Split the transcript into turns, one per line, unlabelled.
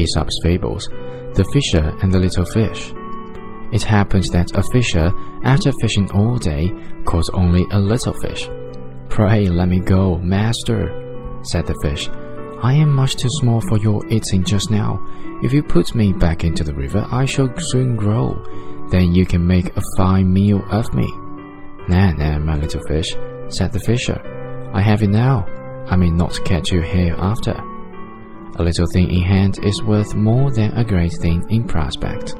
Aesop's fables, The Fisher and the Little Fish. It happens that a fisher, after fishing all day, caught only a little fish. Pray let me go, master, said the fish. I am much too small for your eating just now. If you put me back into the river, I shall soon grow. Then you can make a fine meal of me. Nah, nah, my little fish, said the fisher. I have it now. I may not catch you hereafter. A little thing in hand is worth more than a great thing in prospect.